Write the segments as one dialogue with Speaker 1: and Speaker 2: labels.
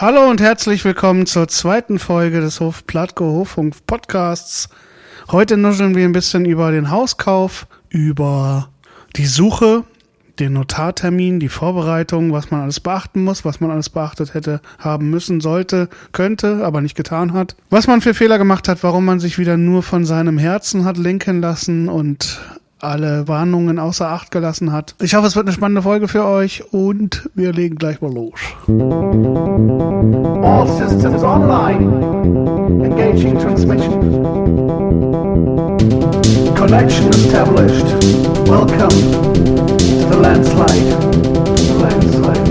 Speaker 1: Hallo und herzlich willkommen zur zweiten Folge des Hof Plattko Hoffunk Podcasts. Heute nuscheln wir ein bisschen über den Hauskauf, über die Suche, den Notartermin, die Vorbereitung, was man alles beachten muss, was man alles beachtet hätte, haben müssen, sollte, könnte, aber nicht getan hat. Was man für Fehler gemacht hat, warum man sich wieder nur von seinem Herzen hat lenken lassen und alle Warnungen außer Acht gelassen hat. Ich hoffe, es wird eine spannende Folge für euch und wir legen gleich mal los. All systems online. Engaging transmission. Connection established. Welcome to the landslide. Landslide.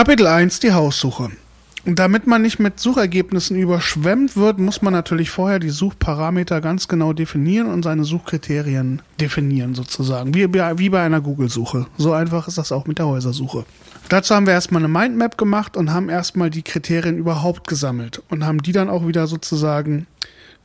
Speaker 1: Kapitel 1 Die Haussuche. Damit man nicht mit Suchergebnissen überschwemmt wird, muss man natürlich vorher die Suchparameter ganz genau definieren und seine Suchkriterien definieren sozusagen. Wie, wie bei einer Google-Suche. So einfach ist das auch mit der Häusersuche. Dazu haben wir erstmal eine Mindmap gemacht und haben erstmal die Kriterien überhaupt gesammelt und haben die dann auch wieder sozusagen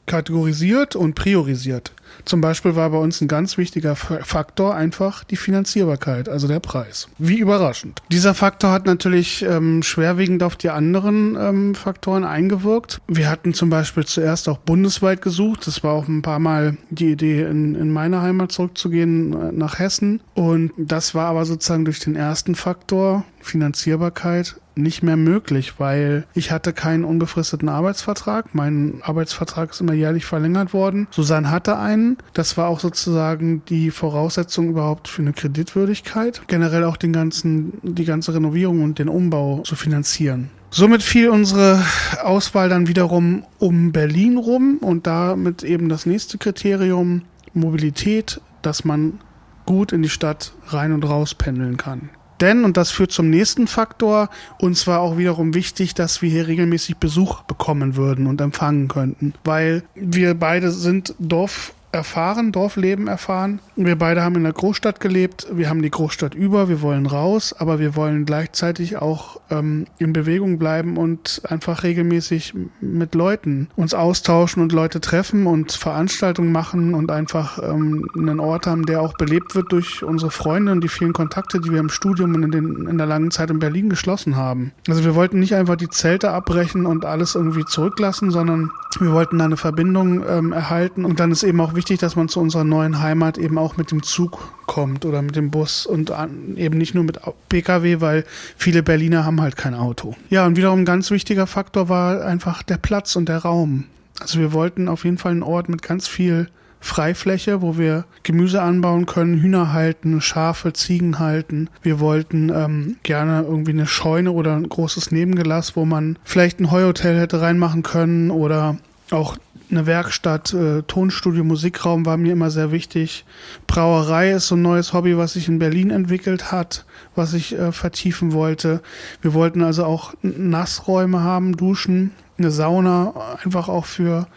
Speaker 1: kategorisiert und priorisiert. Zum Beispiel war bei uns ein ganz wichtiger Faktor einfach die Finanzierbarkeit, also der Preis. Wie überraschend. Dieser Faktor hat natürlich ähm, schwerwiegend auf die anderen ähm, Faktoren eingewirkt. Wir hatten zum Beispiel zuerst auch bundesweit gesucht. Das war auch ein paar Mal die Idee, in, in meine Heimat zurückzugehen, äh, nach Hessen. Und das war aber sozusagen durch den ersten Faktor, Finanzierbarkeit, nicht mehr möglich, weil ich hatte keinen unbefristeten Arbeitsvertrag. Mein Arbeitsvertrag ist immer jährlich verlängert worden. Susanne hatte einen. Das war auch sozusagen die Voraussetzung überhaupt für eine Kreditwürdigkeit. Generell auch den ganzen, die ganze Renovierung und den Umbau zu finanzieren. Somit fiel unsere Auswahl dann wiederum um Berlin rum und damit eben das nächste Kriterium Mobilität, dass man gut in die Stadt rein und raus pendeln kann. Denn, und das führt zum nächsten Faktor, uns war auch wiederum wichtig, dass wir hier regelmäßig Besuch bekommen würden und empfangen könnten. Weil wir beide sind Dorf erfahren, Dorfleben erfahren. Wir beide haben in der Großstadt gelebt. Wir haben die Großstadt über. Wir wollen raus, aber wir wollen gleichzeitig auch ähm, in Bewegung bleiben und einfach regelmäßig mit Leuten uns austauschen und Leute treffen und Veranstaltungen machen und einfach ähm, einen Ort haben, der auch belebt wird durch unsere Freunde und die vielen Kontakte, die wir im Studium und in, den, in der langen Zeit in Berlin geschlossen haben. Also wir wollten nicht einfach die Zelte abbrechen und alles irgendwie zurücklassen, sondern wir wollten eine Verbindung ähm, erhalten und dann ist eben auch wichtig, wichtig, dass man zu unserer neuen Heimat eben auch mit dem Zug kommt oder mit dem Bus und eben nicht nur mit Pkw, weil viele Berliner haben halt kein Auto. Ja, und wiederum ein ganz wichtiger Faktor war einfach der Platz und der Raum. Also wir wollten auf jeden Fall einen Ort mit ganz viel Freifläche, wo wir Gemüse anbauen können, Hühner halten, Schafe, Ziegen halten. Wir wollten ähm, gerne irgendwie eine Scheune oder ein großes Nebengelass, wo man vielleicht ein Heuhotel hätte reinmachen können oder auch eine Werkstatt, äh, Tonstudio, Musikraum war mir immer sehr wichtig. Brauerei ist so ein neues Hobby, was sich in Berlin entwickelt hat, was ich äh, vertiefen wollte. Wir wollten also auch Nassräume haben, Duschen, eine Sauna, einfach auch für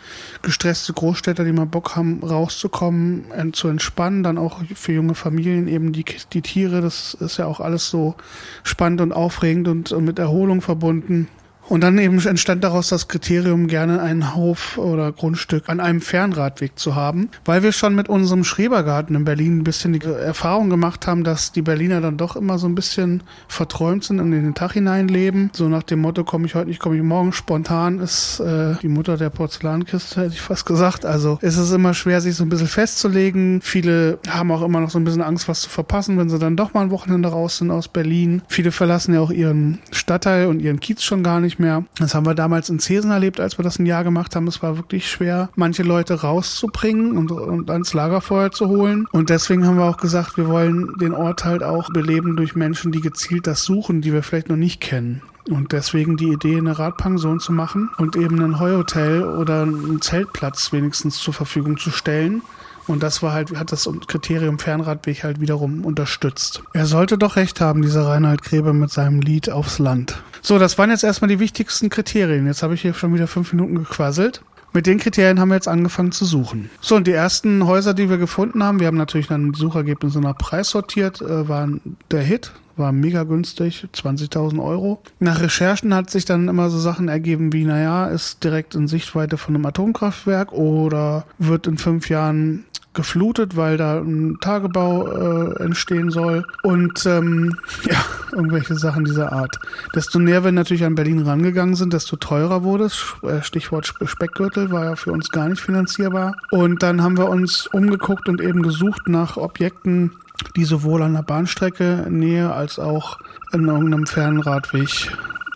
Speaker 1: gestresste Großstädter, die mal Bock haben, rauszukommen, zu entspannen, dann auch für junge Familien eben die, die Tiere, das ist ja auch alles so spannend und aufregend und, und mit Erholung verbunden. Und dann eben entstand daraus das Kriterium, gerne einen Hof oder Grundstück an einem Fernradweg zu haben, weil wir schon mit unserem Schrebergarten in Berlin ein bisschen die Erfahrung gemacht haben, dass die Berliner dann doch immer so ein bisschen verträumt sind und in den Tag hineinleben. So nach dem Motto, komme ich heute nicht, komme ich morgen. Spontan ist äh, die Mutter der Porzellankiste, hätte ich fast gesagt. Also es ist immer schwer, sich so ein bisschen festzulegen. Viele haben auch immer noch so ein bisschen Angst, was zu verpassen, wenn sie dann doch mal ein Wochenende raus sind aus Berlin. Viele verlassen ja auch ihren Stadtteil und ihren Kiez schon gar nicht mehr. Das haben wir damals in Zesen erlebt, als wir das ein Jahr gemacht haben. Es war wirklich schwer, manche Leute rauszubringen und, und ans Lagerfeuer zu holen. Und deswegen haben wir auch gesagt, wir wollen den Ort halt auch beleben durch Menschen, die gezielt das suchen, die wir vielleicht noch nicht kennen. Und deswegen die Idee, eine Radpension zu machen und eben ein Heuhotel oder einen Zeltplatz wenigstens zur Verfügung zu stellen, und das war halt, hat das Kriterium Fernradweg halt wiederum unterstützt. Er sollte doch recht haben, dieser Reinhard Grebe mit seinem Lied aufs Land. So, das waren jetzt erstmal die wichtigsten Kriterien. Jetzt habe ich hier schon wieder fünf Minuten gequasselt. mit den Kriterien haben wir jetzt angefangen zu suchen. So, und die ersten Häuser, die wir gefunden haben, wir haben natürlich dann die Suchergebnisse nach Preis sortiert, äh, waren der Hit, war mega günstig, 20.000 Euro. Nach Recherchen hat sich dann immer so Sachen ergeben wie, naja, ist direkt in Sichtweite von einem Atomkraftwerk oder wird in fünf Jahren geflutet, weil da ein Tagebau äh, entstehen soll und ähm, ja, irgendwelche Sachen dieser Art. Desto näher wir natürlich an Berlin rangegangen sind, desto teurer wurde es. Äh, Stichwort Speckgürtel war ja für uns gar nicht finanzierbar. Und dann haben wir uns umgeguckt und eben gesucht nach Objekten, die sowohl an der Bahnstrecke nähe als auch in irgendeinem Fernradweg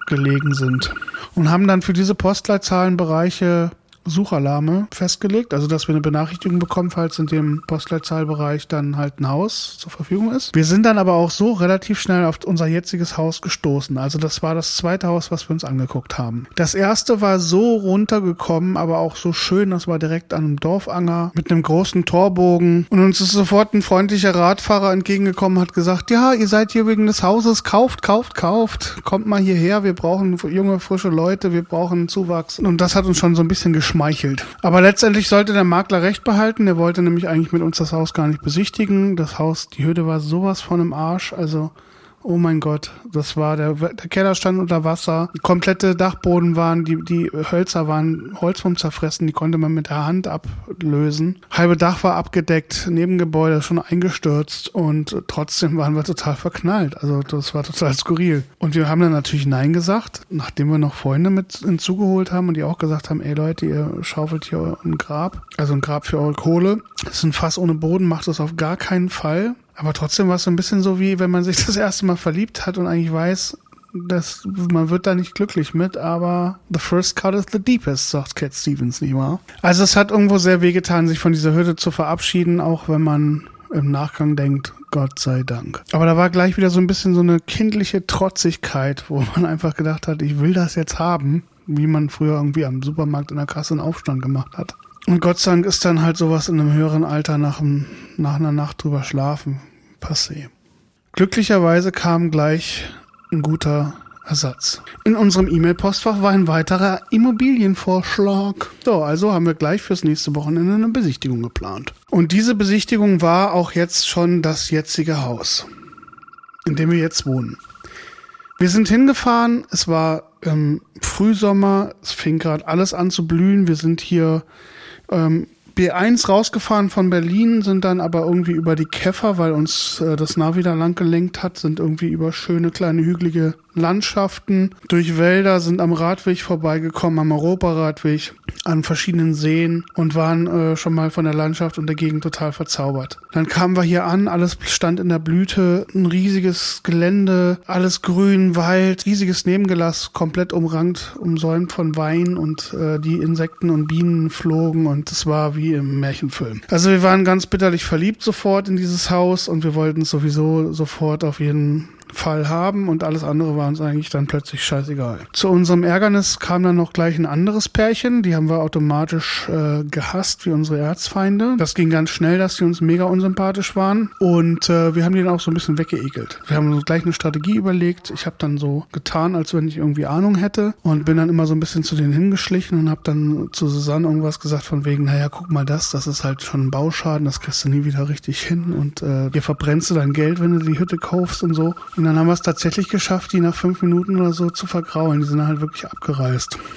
Speaker 1: gelegen sind. Und haben dann für diese Postleitzahlenbereiche Suchalarme festgelegt, also dass wir eine Benachrichtigung bekommen, falls in dem Postleitzahlbereich dann halt ein Haus zur Verfügung ist. Wir sind dann aber auch so relativ schnell auf unser jetziges Haus gestoßen. Also das war das zweite Haus, was wir uns angeguckt haben. Das erste war so runtergekommen, aber auch so schön, das war direkt an einem Dorfanger mit einem großen Torbogen und uns ist sofort ein freundlicher Radfahrer entgegengekommen, hat gesagt, ja, ihr seid hier wegen des Hauses, kauft, kauft, kauft, kommt mal hierher, wir brauchen junge, frische Leute, wir brauchen Zuwachs. Und das hat uns schon so ein bisschen geschockt geschmeichelt. Aber letztendlich sollte der Makler recht behalten. Der wollte nämlich eigentlich mit uns das Haus gar nicht besichtigen. Das Haus, die Hütte war sowas von im Arsch. Also Oh mein Gott, das war der, der Keller stand unter Wasser. Komplette Dachboden waren, die, die Hölzer waren Holzwurm zerfressen, die konnte man mit der Hand ablösen. Halbe Dach war abgedeckt, Nebengebäude schon eingestürzt und trotzdem waren wir total verknallt. Also das war total skurril. Und wir haben dann natürlich Nein gesagt, nachdem wir noch Freunde mit hinzugeholt haben und die auch gesagt haben, ey Leute, ihr schaufelt hier ein Grab, also ein Grab für eure Kohle. Das ist ein Fass ohne Boden, macht das auf gar keinen Fall. Aber trotzdem war es so ein bisschen so, wie wenn man sich das erste Mal verliebt hat und eigentlich weiß, dass man wird da nicht glücklich mit, aber the first cut is the deepest, sagt Cat Stevens, nicht wahr? Also es hat irgendwo sehr wehgetan, sich von dieser Hütte zu verabschieden, auch wenn man im Nachgang denkt, Gott sei Dank. Aber da war gleich wieder so ein bisschen so eine kindliche Trotzigkeit, wo man einfach gedacht hat, ich will das jetzt haben, wie man früher irgendwie am Supermarkt in der Kasse einen Aufstand gemacht hat. Und Gott sei Dank ist dann halt sowas in einem höheren Alter nach, einem, nach einer Nacht drüber schlafen passé. Glücklicherweise kam gleich ein guter Ersatz. In unserem E-Mail-Postfach war ein weiterer Immobilienvorschlag. So, also haben wir gleich fürs nächste Wochenende eine Besichtigung geplant. Und diese Besichtigung war auch jetzt schon das jetzige Haus, in dem wir jetzt wohnen. Wir sind hingefahren, es war ähm, Frühsommer, es fing gerade alles an zu blühen. Wir sind hier ähm, B1 rausgefahren von Berlin, sind dann aber irgendwie über die Käfer, weil uns äh, das Navi da lang gelenkt hat, sind irgendwie über schöne kleine hügelige Landschaften, durch Wälder, sind am Radweg vorbeigekommen, am Europaradweg, an verschiedenen Seen und waren äh, schon mal von der Landschaft und der Gegend total verzaubert. Dann kamen wir hier an, alles stand in der Blüte, ein riesiges Gelände, alles grün, Wald, riesiges Nebengelass, komplett umrankt, umsäumt von Wein und äh, die Insekten und Bienen flogen und es war wie im Märchenfilm. Also wir waren ganz bitterlich verliebt sofort in dieses Haus und wir wollten sowieso sofort auf jeden Fall haben und alles andere war uns eigentlich dann plötzlich scheißegal. Zu unserem Ärgernis kam dann noch gleich ein anderes Pärchen, die haben wir automatisch äh, gehasst wie unsere Erzfeinde. Das ging ganz schnell, dass die uns mega unsympathisch waren und äh, wir haben die dann auch so ein bisschen weggeekelt. Wir haben uns gleich eine Strategie überlegt. Ich habe dann so getan, als wenn ich irgendwie Ahnung hätte und bin dann immer so ein bisschen zu denen hingeschlichen und habe dann zu Susanne irgendwas gesagt von wegen, naja, guck mal das, das ist halt schon ein Bauschaden, das kriegst du nie wieder richtig hin und äh, hier verbrennst du dein Geld, wenn du die Hütte kaufst und so. Und dann haben wir es tatsächlich geschafft, die nach fünf Minuten oder so zu vergraulen. Die sind halt wirklich abgereist.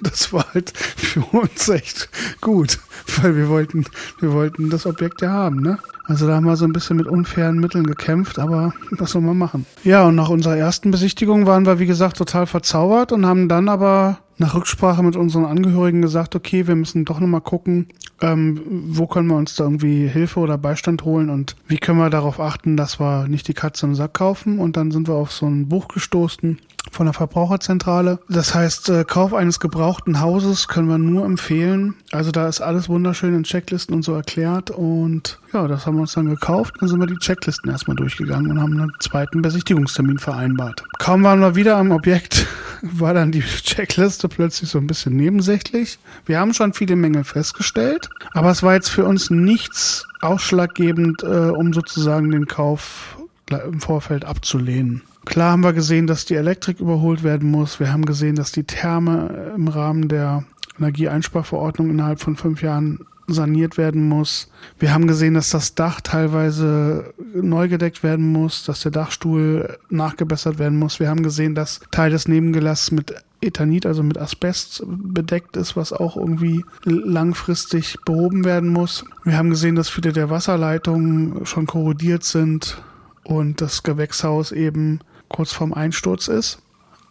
Speaker 1: Das war halt für uns echt gut, weil wir wollten, wir wollten das Objekt ja haben, ne? Also da haben wir so ein bisschen mit unfairen Mitteln gekämpft, aber was soll man machen? Ja, und nach unserer ersten Besichtigung waren wir, wie gesagt, total verzaubert und haben dann aber nach Rücksprache mit unseren Angehörigen gesagt, okay, wir müssen doch nochmal gucken, ähm, wo können wir uns da irgendwie Hilfe oder Beistand holen und wie können wir darauf achten, dass wir nicht die Katze im Sack kaufen. Und dann sind wir auf so ein Buch gestoßen von der Verbraucherzentrale. Das heißt, äh, Kauf eines gebrauchten Hauses können wir nur empfehlen. Also da ist alles wunderschön in Checklisten und so erklärt. Und ja, das haben wir uns dann gekauft. Dann sind wir die Checklisten erstmal durchgegangen und haben einen zweiten Besichtigungstermin vereinbart. Kaum waren wir wieder am Objekt, war dann die Checkliste plötzlich so ein bisschen nebensächlich. Wir haben schon viele Mängel festgestellt, aber es war jetzt für uns nichts ausschlaggebend, äh, um sozusagen den Kauf im Vorfeld abzulehnen. Klar haben wir gesehen, dass die Elektrik überholt werden muss. Wir haben gesehen, dass die Therme im Rahmen der Energieeinsparverordnung innerhalb von fünf Jahren saniert werden muss. Wir haben gesehen, dass das Dach teilweise neu gedeckt werden muss, dass der Dachstuhl nachgebessert werden muss. Wir haben gesehen, dass Teil des Nebengelasses mit Ethanit, also mit Asbest bedeckt ist, was auch irgendwie langfristig behoben werden muss. Wir haben gesehen, dass viele der Wasserleitungen schon korrodiert sind und das Gewächshaus eben kurz vorm Einsturz ist.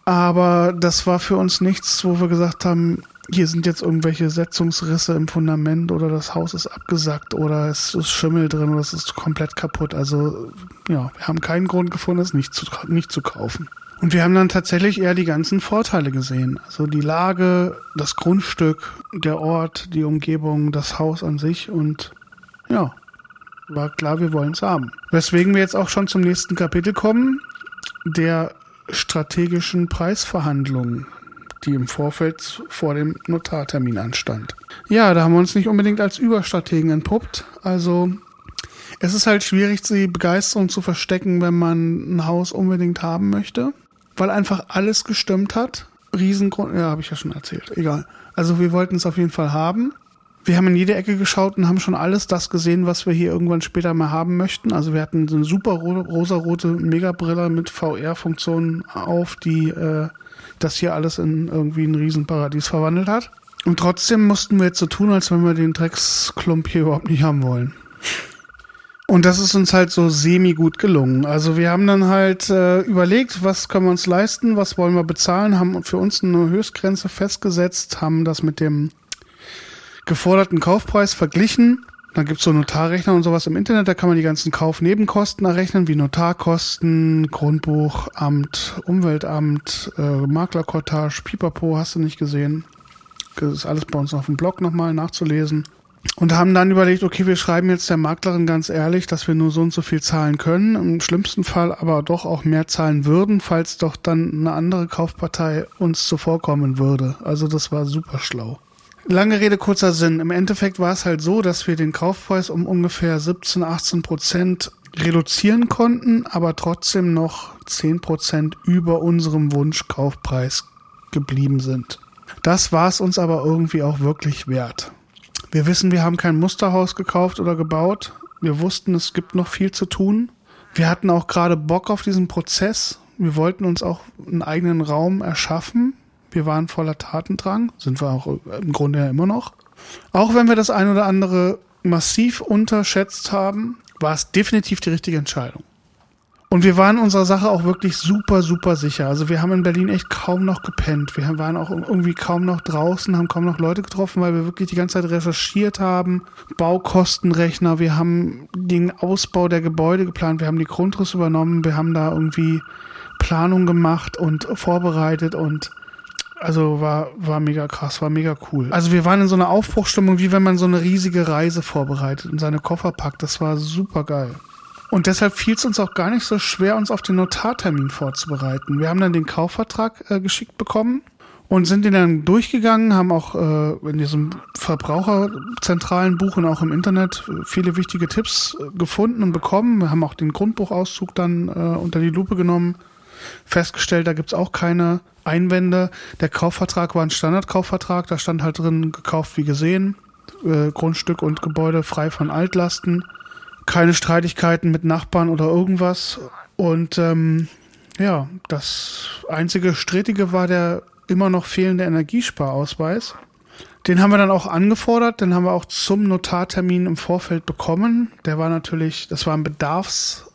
Speaker 1: Aber das war für uns nichts, wo wir gesagt haben, hier sind jetzt irgendwelche Setzungsrisse im Fundament oder das Haus ist abgesackt oder es ist Schimmel drin oder es ist komplett kaputt. Also ja, wir haben keinen Grund gefunden, es nicht zu, nicht zu kaufen. Und wir haben dann tatsächlich eher die ganzen Vorteile gesehen. Also die Lage, das Grundstück, der Ort, die Umgebung, das Haus an sich und ja, war klar, wir wollen es haben. Weswegen wir jetzt auch schon zum nächsten Kapitel kommen, der strategischen Preisverhandlungen die im Vorfeld vor dem Notartermin anstand. Ja, da haben wir uns nicht unbedingt als Überstrategen entpuppt. Also es ist halt schwierig, die Begeisterung zu verstecken, wenn man ein Haus unbedingt haben möchte, weil einfach alles gestimmt hat. Riesengrund, ja, habe ich ja schon erzählt, egal. Also wir wollten es auf jeden Fall haben. Wir haben in jede Ecke geschaut und haben schon alles das gesehen, was wir hier irgendwann später mal haben möchten. Also wir hatten so eine super rosarote Megabrille mit VR-Funktionen auf, die äh, das hier alles in irgendwie ein Riesenparadies verwandelt hat. Und trotzdem mussten wir jetzt so tun, als wenn wir den Drecksklump hier überhaupt nicht haben wollen. Und das ist uns halt so semi gut gelungen. Also wir haben dann halt äh, überlegt, was können wir uns leisten, was wollen wir bezahlen, haben für uns eine Höchstgrenze festgesetzt, haben das mit dem geforderten Kaufpreis verglichen dann gibt es so Notarrechner und sowas im Internet, da kann man die ganzen Kaufnebenkosten errechnen, wie Notarkosten, Grundbuchamt, Umweltamt, äh, Maklerkortage, Pipapo, hast du nicht gesehen. Das ist alles bei uns auf dem Blog nochmal nachzulesen. Und haben dann überlegt, okay, wir schreiben jetzt der Maklerin ganz ehrlich, dass wir nur so und so viel zahlen können. Im schlimmsten Fall aber doch auch mehr zahlen würden, falls doch dann eine andere Kaufpartei uns zuvorkommen würde. Also das war super schlau. Lange Rede, kurzer Sinn. Im Endeffekt war es halt so, dass wir den Kaufpreis um ungefähr 17, 18 Prozent reduzieren konnten, aber trotzdem noch 10 Prozent über unserem Wunschkaufpreis geblieben sind. Das war es uns aber irgendwie auch wirklich wert. Wir wissen, wir haben kein Musterhaus gekauft oder gebaut. Wir wussten, es gibt noch viel zu tun. Wir hatten auch gerade Bock auf diesen Prozess. Wir wollten uns auch einen eigenen Raum erschaffen, wir waren voller Tatendrang, sind wir auch im Grunde ja immer noch. Auch wenn wir das ein oder andere massiv unterschätzt haben, war es definitiv die richtige Entscheidung. Und wir waren unserer Sache auch wirklich super, super sicher. Also wir haben in Berlin echt kaum noch gepennt. Wir waren auch irgendwie kaum noch draußen, haben kaum noch Leute getroffen, weil wir wirklich die ganze Zeit recherchiert haben. Baukostenrechner, wir haben den Ausbau der Gebäude geplant, wir haben die Grundrisse übernommen, wir haben da irgendwie Planung gemacht und vorbereitet und also war, war mega krass, war mega cool. Also wir waren in so einer Aufbruchstimmung, wie wenn man so eine riesige Reise vorbereitet und seine Koffer packt. Das war super geil. Und deshalb fiel es uns auch gar nicht so schwer, uns auf den Notartermin vorzubereiten. Wir haben dann den Kaufvertrag äh, geschickt bekommen und sind den dann durchgegangen, haben auch äh, in diesem verbraucherzentralen Buch und auch im Internet viele wichtige Tipps äh, gefunden und bekommen. Wir haben auch den Grundbuchauszug dann äh, unter die Lupe genommen festgestellt, da gibt es auch keine Einwände. Der Kaufvertrag war ein Standardkaufvertrag, da stand halt drin, gekauft wie gesehen, äh, Grundstück und Gebäude frei von Altlasten, keine Streitigkeiten mit Nachbarn oder irgendwas. Und ähm, ja, das einzige Strittige war der immer noch fehlende Energiesparausweis. Den haben wir dann auch angefordert, den haben wir auch zum Notartermin im Vorfeld bekommen. Der war natürlich, das war ein Bedarfs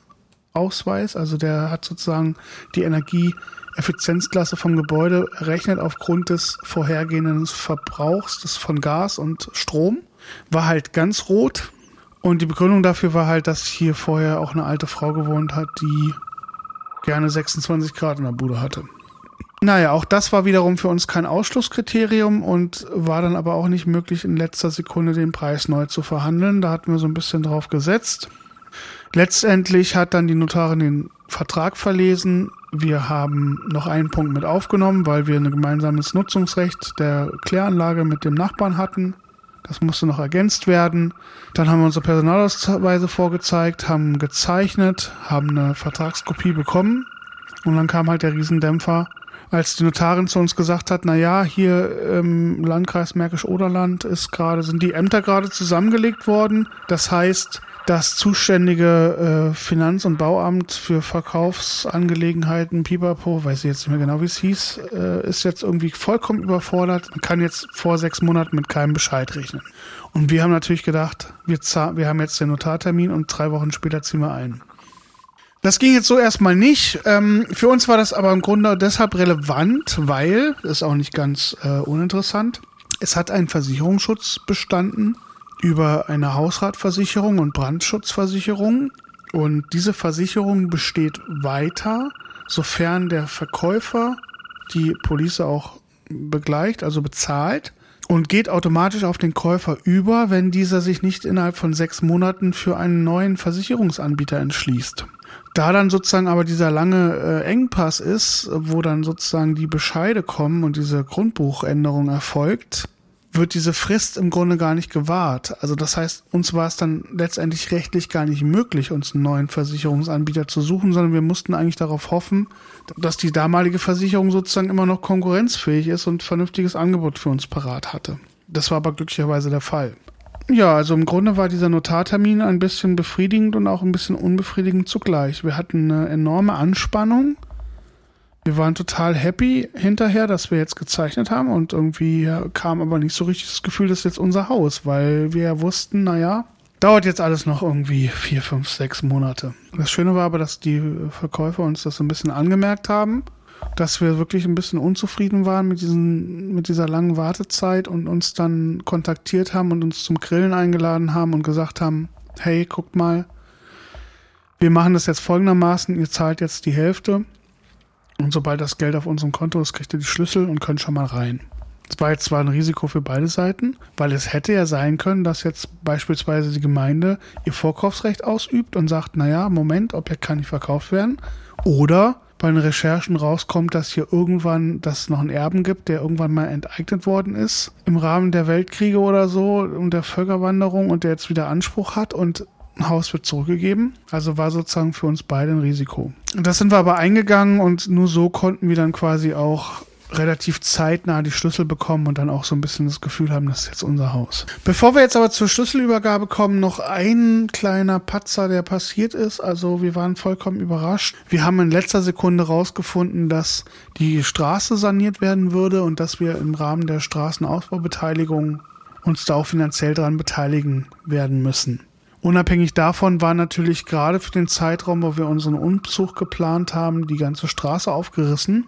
Speaker 1: Ausweis, also der hat sozusagen die Energieeffizienzklasse vom Gebäude errechnet aufgrund des vorhergehenden Verbrauchs des von Gas und Strom. War halt ganz rot. Und die Begründung dafür war halt, dass hier vorher auch eine alte Frau gewohnt hat, die gerne 26 Grad in der Bude hatte. Naja, auch das war wiederum für uns kein Ausschlusskriterium und war dann aber auch nicht möglich, in letzter Sekunde den Preis neu zu verhandeln. Da hatten wir so ein bisschen drauf gesetzt. Letztendlich hat dann die Notarin den Vertrag verlesen. Wir haben noch einen Punkt mit aufgenommen, weil wir ein gemeinsames Nutzungsrecht der Kläranlage mit dem Nachbarn hatten. Das musste noch ergänzt werden. Dann haben wir unsere Personalausweise vorgezeigt, haben gezeichnet, haben eine Vertragskopie bekommen. Und dann kam halt der Riesendämpfer. als die Notarin zu uns gesagt hat, na ja, hier im Landkreis Märkisch-Oderland ist gerade, sind die Ämter gerade zusammengelegt worden. Das heißt, das zuständige äh, Finanz- und Bauamt für Verkaufsangelegenheiten, Pipapo, weiß ich jetzt nicht mehr genau, wie es hieß, äh, ist jetzt irgendwie vollkommen überfordert und kann jetzt vor sechs Monaten mit keinem Bescheid rechnen. Und wir haben natürlich gedacht, wir, wir haben jetzt den Notartermin und drei Wochen später ziehen wir ein. Das ging jetzt so erstmal nicht. Ähm, für uns war das aber im Grunde deshalb relevant, weil, ist auch nicht ganz äh, uninteressant, es hat einen Versicherungsschutz bestanden über eine Hausratversicherung und Brandschutzversicherung. Und diese Versicherung besteht weiter, sofern der Verkäufer die Police auch begleicht, also bezahlt und geht automatisch auf den Käufer über, wenn dieser sich nicht innerhalb von sechs Monaten für einen neuen Versicherungsanbieter entschließt. Da dann sozusagen aber dieser lange äh, Engpass ist, wo dann sozusagen die Bescheide kommen und diese Grundbuchänderung erfolgt, wird diese Frist im Grunde gar nicht gewahrt. Also das heißt, uns war es dann letztendlich rechtlich gar nicht möglich, uns einen neuen Versicherungsanbieter zu suchen, sondern wir mussten eigentlich darauf hoffen, dass die damalige Versicherung sozusagen immer noch konkurrenzfähig ist und vernünftiges Angebot für uns parat hatte. Das war aber glücklicherweise der Fall. Ja, also im Grunde war dieser Notartermin ein bisschen befriedigend und auch ein bisschen unbefriedigend zugleich. Wir hatten eine enorme Anspannung wir waren total happy hinterher, dass wir jetzt gezeichnet haben und irgendwie kam aber nicht so richtig das Gefühl, das ist jetzt unser Haus, weil wir wussten, naja, dauert jetzt alles noch irgendwie vier, fünf, sechs Monate. Das Schöne war aber, dass die Verkäufer uns das so ein bisschen angemerkt haben, dass wir wirklich ein bisschen unzufrieden waren mit, diesen, mit dieser langen Wartezeit und uns dann kontaktiert haben und uns zum Grillen eingeladen haben und gesagt haben, hey, guckt mal, wir machen das jetzt folgendermaßen, ihr zahlt jetzt die Hälfte und sobald das Geld auf unserem Konto ist, kriegt ihr die Schlüssel und könnt schon mal rein. Das war jetzt zwar ein Risiko für beide Seiten, weil es hätte ja sein können, dass jetzt beispielsweise die Gemeinde ihr Vorkaufsrecht ausübt und sagt, naja, Moment, Objekt kann nicht verkauft werden. Oder bei den Recherchen rauskommt, dass hier irgendwann, dass es noch einen Erben gibt, der irgendwann mal enteignet worden ist im Rahmen der Weltkriege oder so und der Völkerwanderung und der jetzt wieder Anspruch hat und Haus wird zurückgegeben. Also war sozusagen für uns beide ein Risiko. Das sind wir aber eingegangen und nur so konnten wir dann quasi auch relativ zeitnah die Schlüssel bekommen und dann auch so ein bisschen das Gefühl haben, das ist jetzt unser Haus. Bevor wir jetzt aber zur Schlüsselübergabe kommen, noch ein kleiner Patzer, der passiert ist. Also wir waren vollkommen überrascht. Wir haben in letzter Sekunde rausgefunden, dass die Straße saniert werden würde und dass wir im Rahmen der Straßenausbaubeteiligung uns da auch finanziell dran beteiligen werden müssen. Unabhängig davon war natürlich gerade für den Zeitraum, wo wir unseren Umzug geplant haben, die ganze Straße aufgerissen.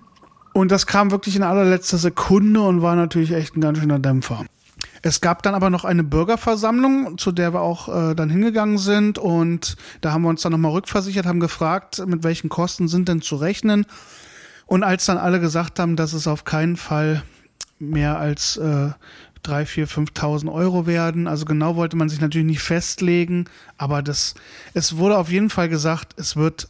Speaker 1: Und das kam wirklich in allerletzter Sekunde und war natürlich echt ein ganz schöner Dämpfer. Es gab dann aber noch eine Bürgerversammlung, zu der wir auch äh, dann hingegangen sind und da haben wir uns dann nochmal rückversichert, haben gefragt, mit welchen Kosten sind denn zu rechnen. Und als dann alle gesagt haben, dass es auf keinen Fall mehr als äh, drei, vier, 5.000 Euro werden. Also genau wollte man sich natürlich nicht festlegen, aber das, es wurde auf jeden Fall gesagt, es wird,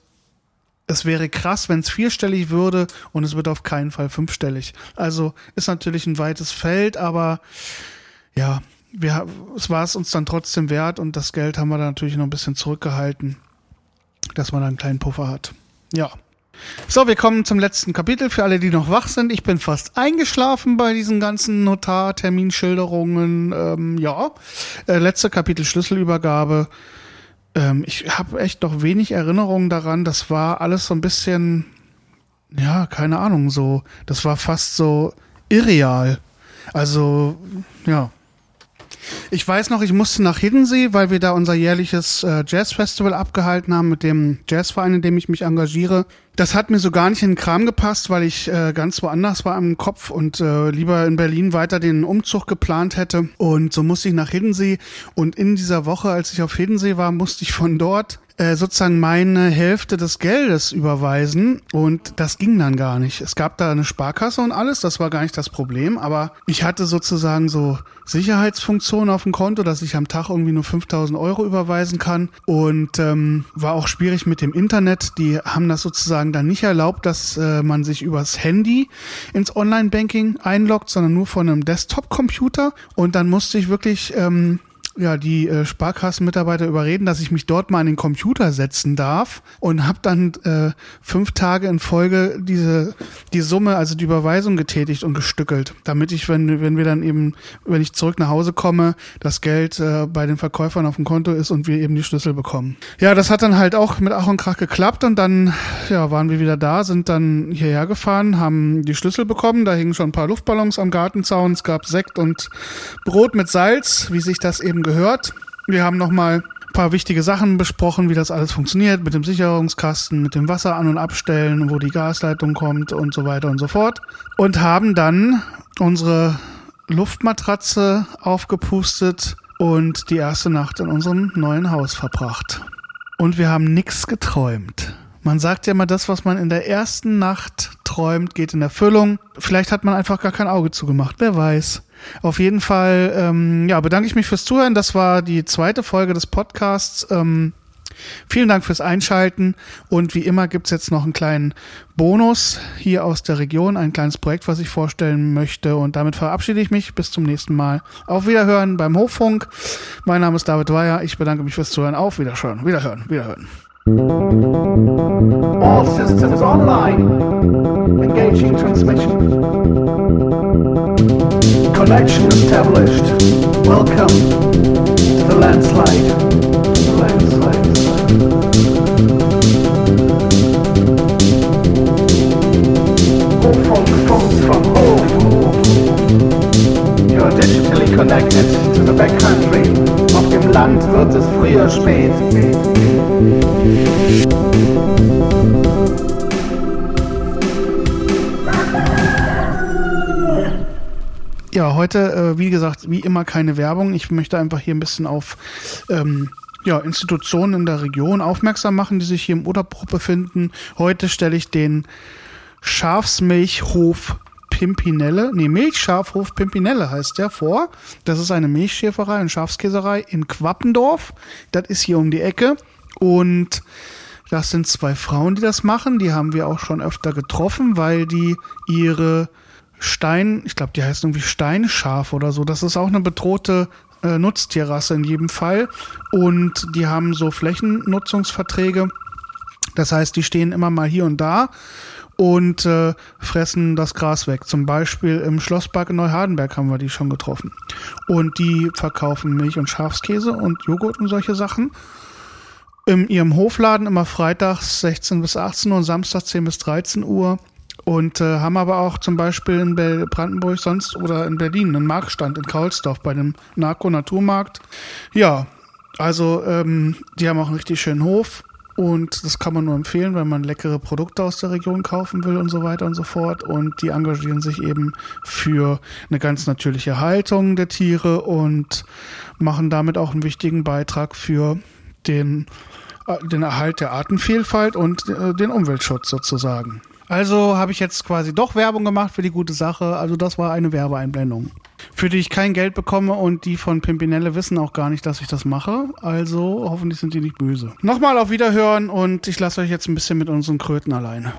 Speaker 1: es wäre krass, wenn es vierstellig würde und es wird auf keinen Fall fünfstellig. Also ist natürlich ein weites Feld, aber ja, wir, es war es uns dann trotzdem wert und das Geld haben wir dann natürlich noch ein bisschen zurückgehalten, dass man da einen kleinen Puffer hat. Ja. So, wir kommen zum letzten Kapitel. Für alle, die noch wach sind, ich bin fast eingeschlafen bei diesen ganzen Notarterminschilderungen. Ähm, ja, äh, letzte Kapitel Schlüsselübergabe. Ähm, ich habe echt noch wenig Erinnerungen daran. Das war alles so ein bisschen, ja, keine Ahnung, so. Das war fast so irreal. Also, ja. Ich weiß noch, ich musste nach Hiddensee, weil wir da unser jährliches äh, Jazzfestival abgehalten haben mit dem Jazzverein, in dem ich mich engagiere. Das hat mir so gar nicht in den Kram gepasst, weil ich äh, ganz woanders war im Kopf und äh, lieber in Berlin weiter den Umzug geplant hätte. Und so musste ich nach Hiddensee. Und in dieser Woche, als ich auf Hiddensee war, musste ich von dort äh, sozusagen meine Hälfte des Geldes überweisen und das ging dann gar nicht. Es gab da eine Sparkasse und alles, das war gar nicht das Problem, aber ich hatte sozusagen so Sicherheitsfunktionen auf dem Konto, dass ich am Tag irgendwie nur 5000 Euro überweisen kann und ähm, war auch schwierig mit dem Internet. Die haben das sozusagen dann nicht erlaubt, dass äh, man sich übers Handy ins Online-Banking einloggt, sondern nur von einem Desktop-Computer. Und dann musste ich wirklich ähm, ja die äh, Sparkassenmitarbeiter überreden, dass ich mich dort mal an den Computer setzen darf und habe dann äh, fünf Tage in Folge diese die Summe, also die Überweisung getätigt und gestückelt, damit ich, wenn wenn wir dann eben, wenn ich zurück nach Hause komme, das Geld äh, bei den Verkäufern auf dem Konto ist und wir eben die Schlüssel bekommen. Ja, das hat dann halt auch mit Ach und Krach geklappt und dann ja waren wir wieder da, sind dann hierher gefahren, haben die Schlüssel bekommen, da hingen schon ein paar Luftballons am Gartenzaun, es gab Sekt und Brot mit Salz, wie sich das eben gehört. Wir haben nochmal ein paar wichtige Sachen besprochen, wie das alles funktioniert, mit dem Sicherungskasten, mit dem Wasser an- und abstellen, wo die Gasleitung kommt und so weiter und so fort. Und haben dann unsere Luftmatratze aufgepustet und die erste Nacht in unserem neuen Haus verbracht. Und wir haben nichts geträumt. Man sagt ja immer, das, was man in der ersten Nacht träumt, geht in Erfüllung. Vielleicht hat man einfach gar kein Auge zugemacht, wer weiß. Auf jeden Fall, ähm, ja, bedanke ich mich fürs Zuhören. Das war die zweite Folge des Podcasts. Ähm, vielen Dank fürs Einschalten und wie immer gibt's jetzt noch einen kleinen Bonus hier aus der Region, ein kleines Projekt, was ich vorstellen möchte und damit verabschiede ich mich. Bis zum nächsten Mal. Auf Wiederhören beim Hoffunk. Mein Name ist David Weyer. Ich bedanke mich fürs Zuhören. Auf Wiederhören. Wiederhören. Wiederhören.
Speaker 2: All systems online. Engaging transmission. Connection established. Welcome to the landslide. Land wird es früher spät.
Speaker 1: Ja, heute, äh, wie gesagt, wie immer keine Werbung. Ich möchte einfach hier ein bisschen auf ähm, ja, Institutionen in der Region aufmerksam machen, die sich hier im Oderbruch befinden. Heute stelle ich den Schafsmilchhof Pimpinelle, nee, Milchschafhof Pimpinelle heißt der vor. Das ist eine Milchschäferei und Schafskäserei in Quappendorf. Das ist hier um die Ecke. Und das sind zwei Frauen, die das machen. Die haben wir auch schon öfter getroffen, weil die ihre Stein, ich glaube, die heißt irgendwie Steinschaf oder so. Das ist auch eine bedrohte äh, Nutztierrasse in jedem Fall. Und die haben so Flächennutzungsverträge. Das heißt, die stehen immer mal hier und da und äh, fressen das Gras weg. Zum Beispiel im Schlosspark in Neuhardenberg haben wir die schon getroffen. Und die verkaufen Milch und Schafskäse und Joghurt und solche Sachen. In ihrem Hofladen immer freitags 16 bis 18 Uhr und samstags 10 bis 13 Uhr. Und äh, haben aber auch zum Beispiel in Brandenburg sonst oder in Berlin einen Marktstand in Kaulsdorf bei dem Narko-Naturmarkt. Ja, also ähm, die haben auch einen richtig schönen Hof und das kann man nur empfehlen, wenn man leckere Produkte aus der Region kaufen will und so weiter und so fort. Und die engagieren sich eben für eine ganz natürliche Haltung der Tiere und machen damit auch einen wichtigen Beitrag für den, äh, den Erhalt der Artenvielfalt und äh, den Umweltschutz sozusagen. Also habe ich jetzt quasi doch Werbung gemacht für die gute Sache. Also das war eine Werbeeinblendung, für die ich kein Geld bekomme und die von Pimpinelle wissen auch gar nicht, dass ich das mache. Also hoffentlich sind die nicht böse. Nochmal auf Wiederhören und ich lasse euch jetzt ein bisschen mit unseren Kröten alleine.